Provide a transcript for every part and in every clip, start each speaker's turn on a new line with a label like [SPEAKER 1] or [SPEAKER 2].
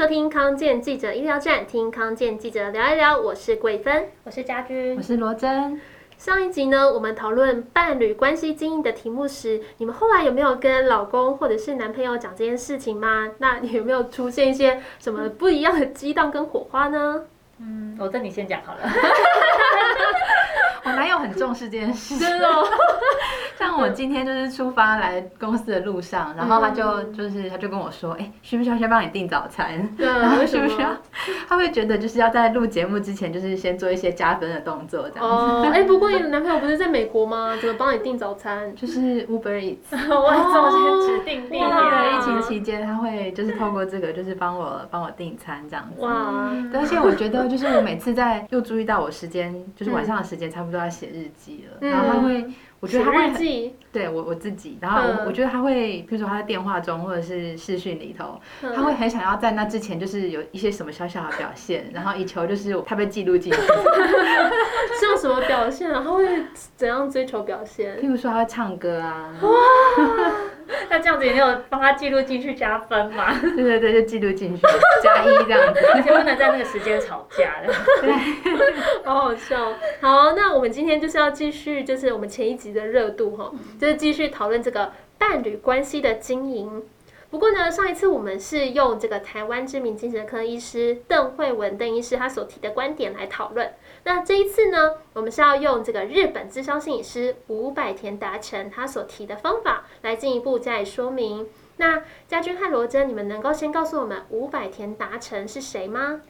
[SPEAKER 1] 收听康健记者医疗站，听康健记者聊一聊。我是桂芬，
[SPEAKER 2] 我是家君，
[SPEAKER 3] 我是罗真。
[SPEAKER 1] 上一集呢，我们讨论伴侣关系经营的题目时，你们后来有没有跟老公或者是男朋友讲这件事情吗？那你有没有出现一些什么不一样的激荡跟火花呢？
[SPEAKER 2] 嗯，罗真你先讲好了。
[SPEAKER 3] 我男友很重视这件事，
[SPEAKER 1] 真的哦。
[SPEAKER 3] 像我今天就是出发来公司的路上，然后他就就是他就跟我说，哎，需不需要先帮你订早餐？然后需不需要？他会觉得就是要在录节目之前，就是先做一些加分的动作，这样子。
[SPEAKER 1] 哦，哎，不过你的男朋友不是在美国吗？怎么帮你订早餐？
[SPEAKER 3] 就是 Uber Eats。
[SPEAKER 2] 我首先指定地点。
[SPEAKER 3] 疫情期间，他会就是透过这个，就是帮我帮我订餐这样子。
[SPEAKER 1] 哇！
[SPEAKER 3] 而且我觉得，就是我每次在又注意到我时间，就是晚上的时间，差不多要写日记了，然后他会。我觉得他会很对我我自己，然后我我觉得他会，比如说他在电话中或者是视讯里头，他会很想要在那之前就是有一些什么小小的表现，然后以求就是他被记录进去。
[SPEAKER 1] 像什么表现啊？他会怎样追求表现？
[SPEAKER 3] 譬如说他会唱歌啊。
[SPEAKER 1] 哇！
[SPEAKER 2] 那这样子也有帮他记录进去加分嘛？
[SPEAKER 3] 对对对，就记录进去 加一这样子，
[SPEAKER 2] 而且不能在那个时间吵架的。
[SPEAKER 1] 对，好好笑。好，那我们今天就是要继续，就是我们前一集的热度哈，就是继续讨论这个伴侣关系的经营。不过呢，上一次我们是用这个台湾知名精神科医师邓惠文邓医师他所提的观点来讨论。那这一次呢，我们是要用这个日本咨商心理师伍百田达成他所提的方法来进一步加以说明。那家君和罗真，你们能够先告诉我们伍百田达成是谁吗？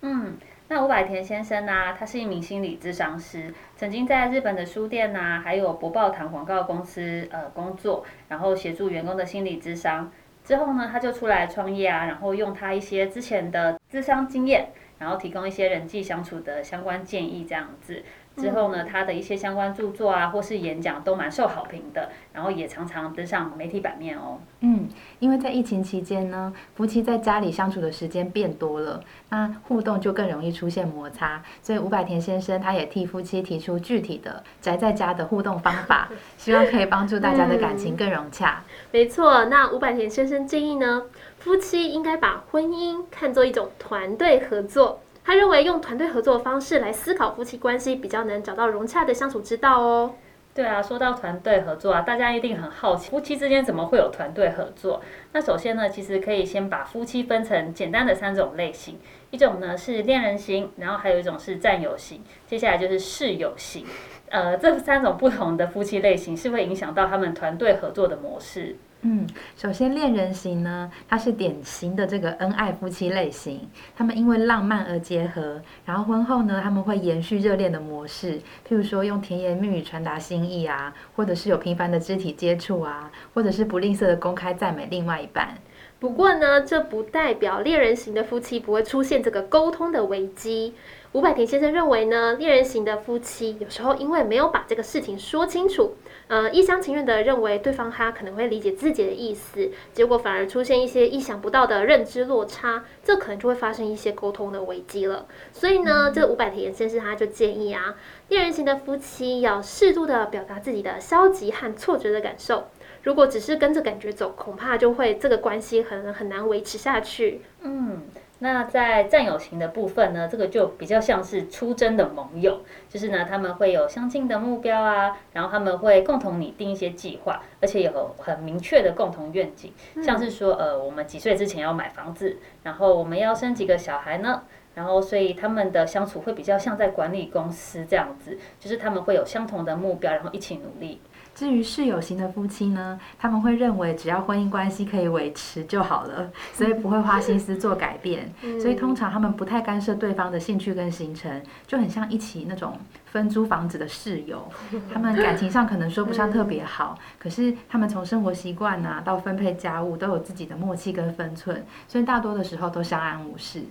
[SPEAKER 2] 嗯。那伍百田先生呢、他是一名心理咨商师，曾经在日本的书店呐、还有博报堂广告公司呃工作，然后协助员工的心理咨商。之后呢，他就出来创业啊，然后用他一些之前的咨商经验，然后提供一些人际相处的相关建议，这样子。之后呢，他的一些相关著作啊，或是演讲都蛮受好评的，然后也常常登上媒体版面哦。
[SPEAKER 3] 嗯，因为在疫情期间呢，夫妻在家里相处的时间变多了，那互动就更容易出现摩擦，所以伍百田先生他也替夫妻提出具体的宅在家的互动方法，希望可以帮助大家的感情更融洽。
[SPEAKER 1] 嗯，没错，那伍百田先生建议呢，夫妻应该把婚姻看作一种团队合作。他认为用团队合作的方式来思考夫妻关系，比较能找到融洽的相处之道哦。
[SPEAKER 2] 对啊，说到团队合作啊，大家一定很好奇，夫妻之间怎么会有团队合作？那首先呢，其实可以先把夫妻分成简单的三种类型，一种呢是恋人型，然后还有一种是战友型，接下来就是室友型。呃，这三种不同的夫妻类型是会影响到他们团队合作的模式。
[SPEAKER 3] 嗯，首先恋人型呢，它是典型的这个恩爱夫妻类型，他们因为浪漫而结合，然后婚后呢，他们会延续热恋的模式，譬如说用甜言蜜语传达心意啊，或者是有频繁的肢体接触啊，或者是不吝啬的公开赞美另外一半。
[SPEAKER 1] 不过呢，这不代表恋人型的夫妻不会出现这个沟通的危机。伍百田先生认为呢，恋人型的夫妻有时候因为没有把这个事情说清楚。呃，一厢情愿的认为对方他可能会理解自己的意思，结果反而出现一些意想不到的认知落差，这可能就会发生一些沟通的危机了。所以呢，这五百田先生他就建议啊，恋人型的夫妻要适度的表达自己的消极和挫折的感受，如果只是跟着感觉走，恐怕就会这个关系很很难维持下去。
[SPEAKER 2] 嗯。那在战友型的部分呢，这个就比较像是出征的盟友，就是呢，他们会有相近的目标啊，然后他们会共同拟定一些计划，而且有很明确的共同愿景，像是说，呃，我们几岁之前要买房子，然后我们要生几个小孩呢？然后，所以他们的相处会比较像在管理公司这样子，就是他们会有相同的目标，然后一起努力。
[SPEAKER 3] 至于室友型的夫妻呢，他们会认为只要婚姻关系可以维持就好了，所以不会花心思做改变。所以通常他们不太干涉对方的兴趣跟行程，就很像一起那种分租房子的室友。他们感情上可能说不上特别好，可是他们从生活习惯啊到分配家务都有自己的默契跟分寸，所以大多的时候都相安无事。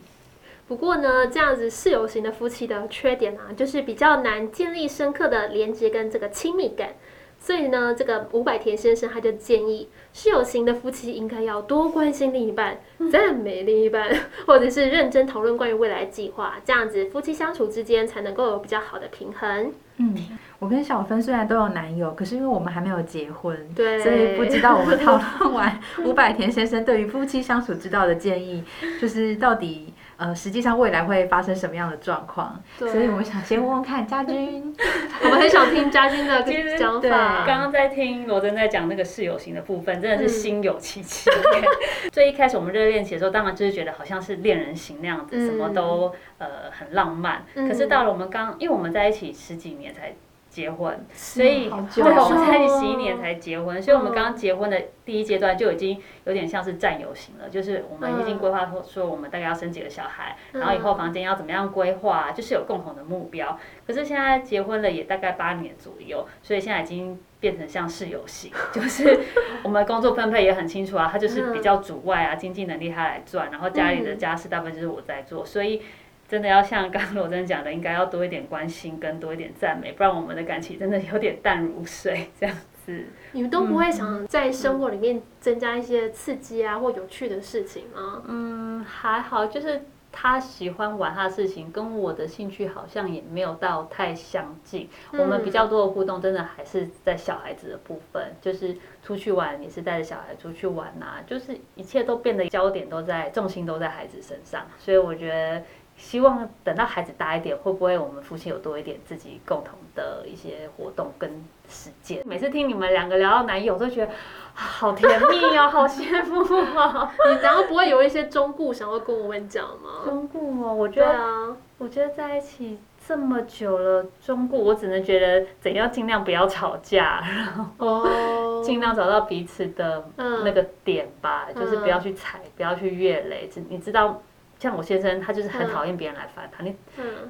[SPEAKER 1] 不过呢，这样子室友型的夫妻的缺点啊，就是比较难建立深刻的连接跟这个亲密感。所以呢，这个伍百田先生他就建议，室友型的夫妻应该要多关心另一半，赞美另一半，或者是认真讨论关于未来计划，这样子夫妻相处之间才能够有比较好的平衡。
[SPEAKER 3] 嗯，我跟小芬虽然都有男友，可是因为我们还没有结婚，
[SPEAKER 1] 对，
[SPEAKER 3] 所以不知道我们讨论完 五百田先生对于夫妻相处之道的建议，就是到底。呃，实际上未来会发生什么样的状况？对，所以我想先问问看家军，
[SPEAKER 1] 我们很想听家军的 讲法。
[SPEAKER 2] 刚刚在听罗真在讲那个室友型的部分，真的是心有戚戚。最、嗯、一开始我们热恋期的时候，当然就是觉得好像是恋人型那样子，嗯、什么都呃很浪漫。嗯、可是到了我们刚，因为我们在一起十几年才。结婚，所以对，我们在一起十一年才结婚，所以我们刚刚结婚的第一阶段就已经有点像是占有型了，就是我们已经规划说我们大概要生几个小孩，然后以后房间要怎么样规划，就是有共同的目标。可是现在结婚了也大概八年左右，所以现在已经变成像室友型，就是我们工作分配也很清楚啊，他就是比较主外啊，经济能力他来赚，然后家里的家事大部分就是我在做，所以。真的要像刚刚罗真讲的，应该要多一点关心，跟多一点赞美，不然我们的感情真的有点淡如水这样子。
[SPEAKER 1] 你们都不会想在生活里面增加一些刺激啊，或有趣的事情吗？
[SPEAKER 2] 嗯，还好，就是他喜欢玩他的事情，跟我的兴趣好像也没有到太相近。我们比较多的互动，真的还是在小孩子的部分，就是出去玩也是带着小孩出去玩啊，就是一切都变得焦点都在重心都在孩子身上，所以我觉得。希望等到孩子大一点，会不会我们夫妻有多一点自己共同的一些活动跟时间？每次听你们两个聊到男友，都觉得好甜蜜哦，好羡慕哦。
[SPEAKER 1] 你然后不会有一些忠告想要跟我们讲吗？
[SPEAKER 2] 忠告哦，我觉得，啊、我觉得在一起这么久了，忠告我只能觉得怎样尽量不要吵架，然后尽量找到彼此的那个点吧，嗯、就是不要去踩，不要去越雷。你知道？像我先生，他就是很讨厌别人来烦他，你，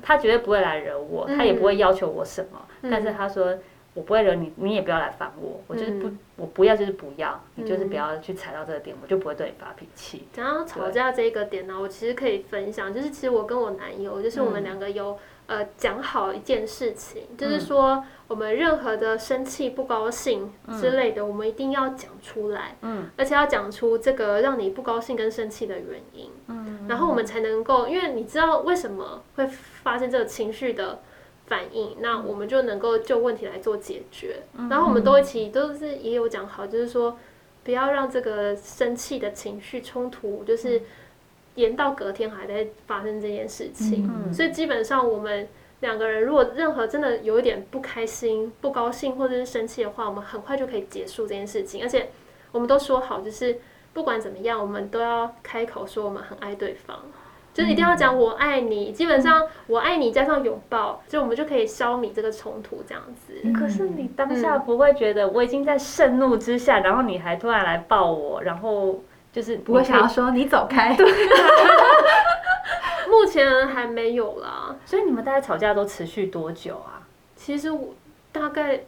[SPEAKER 2] 他绝对不会来惹我，他也不会要求我什么，但是他说我不会惹你，你也不要来烦我，我就是不，我不要就是不要，你就是不要去踩到这个点，我就不会对你发脾气。
[SPEAKER 1] 讲到吵架这一个点呢，我其实可以分享，就是其实我跟我男友，就是我们两个有。呃，讲好一件事情，就是说我们任何的生气、不高兴之类的，嗯、我们一定要讲出来，嗯，而且要讲出这个让你不高兴跟生气的原因，嗯，然后我们才能够，因为你知道为什么会发生这个情绪的反应，那我们就能够就问题来做解决，嗯、然后我们都一起都是也有讲好，就是说不要让这个生气的情绪冲突，就是。延到隔天还在发生这件事情，嗯、所以基本上我们两个人如果任何真的有一点不开心、不高兴或者是生气的话，我们很快就可以结束这件事情。而且我们都说好，就是不管怎么样，我们都要开口说我们很爱对方，就是一定要讲我爱你。嗯、基本上我爱你加上拥抱，就我们就可以消弭这个冲突这样子。
[SPEAKER 2] 可是你当下不会觉得我已经在盛怒之下，然后你还突然来抱我，然后。就是不会想要说你走开，对，
[SPEAKER 1] 目前还没有啦。
[SPEAKER 2] 所以你们大概吵架都持续多久啊？
[SPEAKER 1] 其实我大概。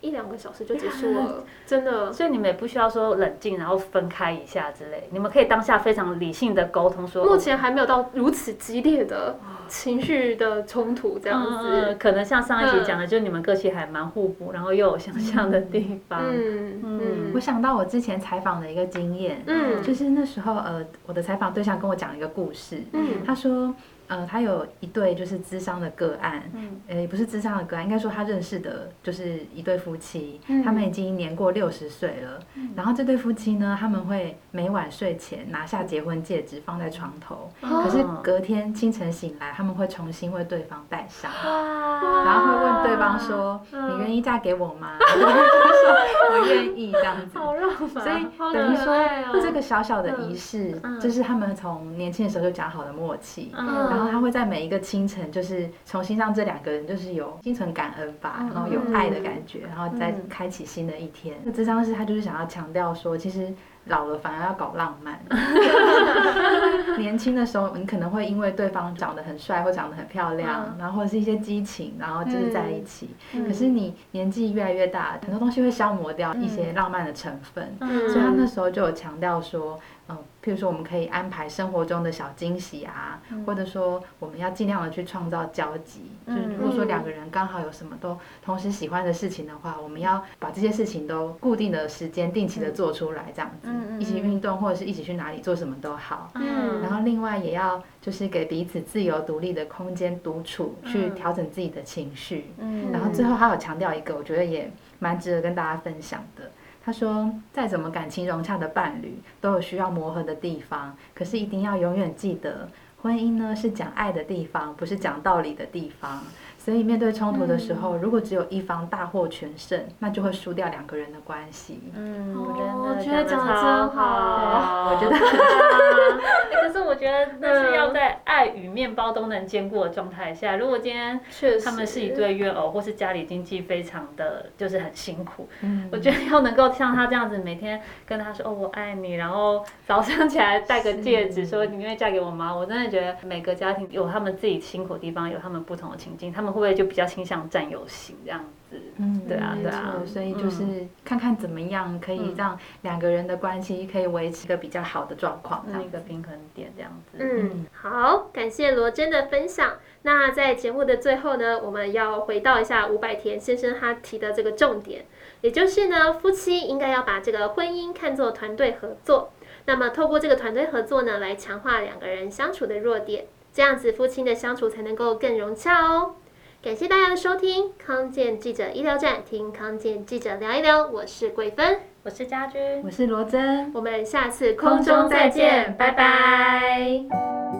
[SPEAKER 1] 一两个小时就结束了，真的。
[SPEAKER 2] 所以你们也不需要说冷静，然后分开一下之类。你们可以当下非常理性的沟通说。
[SPEAKER 1] 目前还没有到如此激烈的情绪的冲突这样子。
[SPEAKER 2] 嗯，可能像上一集讲的，就你们个性还蛮互补，然后又有相像的地方。嗯
[SPEAKER 3] 嗯。我想到我之前采访的一个经验，嗯，就是那时候呃，我的采访对象跟我讲一个故事，嗯，他说。呃，他有一对就是智商的个案，嗯，呃，也不是智商的个案，应该说他认识的就是一对夫妻，嗯，他们已经年过六十岁了，嗯，然后这对夫妻呢，他们会每晚睡前拿下结婚戒指放在床头，哦，可是隔天清晨醒来，他们会重新为对方戴上，然后会问对方说：“嗯，你愿意嫁给我吗？” 对方说：“我愿意。”这样子，
[SPEAKER 1] 好浪漫，
[SPEAKER 3] 所以等于说这个小小的仪式，嗯，就是他们从年轻的时候就讲好的默契，嗯。然后他会在每一个清晨，就是重新让这两个人就是有心存感恩吧，然后有爱的感觉，然后再开启新的一天。那这张是他就是想要强调说，其实。老了反而要搞浪漫，年轻的时候你可能会因为对方长得很帅或长得很漂亮，然后或者是一些激情，然后就是在一起。可是你年纪越来越大，很多东西会消磨掉一些浪漫的成分，所以他那时候就有强调说，嗯，譬如说我们可以安排生活中的小惊喜啊，或者说我们要尽量的去创造交集。就是如果说两个人刚好有什么都同时喜欢的事情的话，我们要把这些事情都固定的时间定期的做出来，这样子。一起运动或者是一起去哪里做什么都好。
[SPEAKER 1] 嗯，
[SPEAKER 3] 然后另外也要就是给彼此自由独立的空间独处，去调整自己的情绪。嗯，然后最后还有强调一个，我觉得也蛮值得跟大家分享的。他说，再怎么感情融洽的伴侣，都有需要磨合的地方，可是一定要永远记得，婚姻呢是讲爱的地方，不是讲道理的地方。所以面对冲突的时候，嗯、如果只有一方大获全胜，那就会输掉两个人的关系。
[SPEAKER 2] 嗯，
[SPEAKER 1] 我觉得讲的真好。
[SPEAKER 3] 我觉得，
[SPEAKER 2] 可是我觉得那是要在爱与面包都能兼顾的状态下。如果今天他们是一对怨偶，或是家里经济非常的就是很辛苦，嗯、我觉得要能够像他这样子，每天跟他说哦我爱你，然后早上起来戴个戒指，说你愿意嫁给我吗？我真的觉得每个家庭有他们自己辛苦的地方，有他们不同的情境，他们会不。会就比较倾向占有型这样子，嗯，对啊，对啊，
[SPEAKER 3] 所以就是看看怎么样可以让两个人的关系可以维持一个比较好的状况，
[SPEAKER 2] 那一个平衡点这样子。
[SPEAKER 1] 嗯，好，感谢罗真的分享。那在节目的最后呢，我们要回到一下伍佰田先生他提的这个重点，也就是呢，夫妻应该要把这个婚姻看作团队合作，那么透过这个团队合作呢，来强化两个人相处的弱点，这样子夫妻的相处才能够更融洽哦。感谢大家的收听，康健记者医疗站，听康健记者聊一聊。我是桂芬，
[SPEAKER 2] 我是家君，
[SPEAKER 3] 我是罗真，
[SPEAKER 1] 我们下次空中再见，拜拜。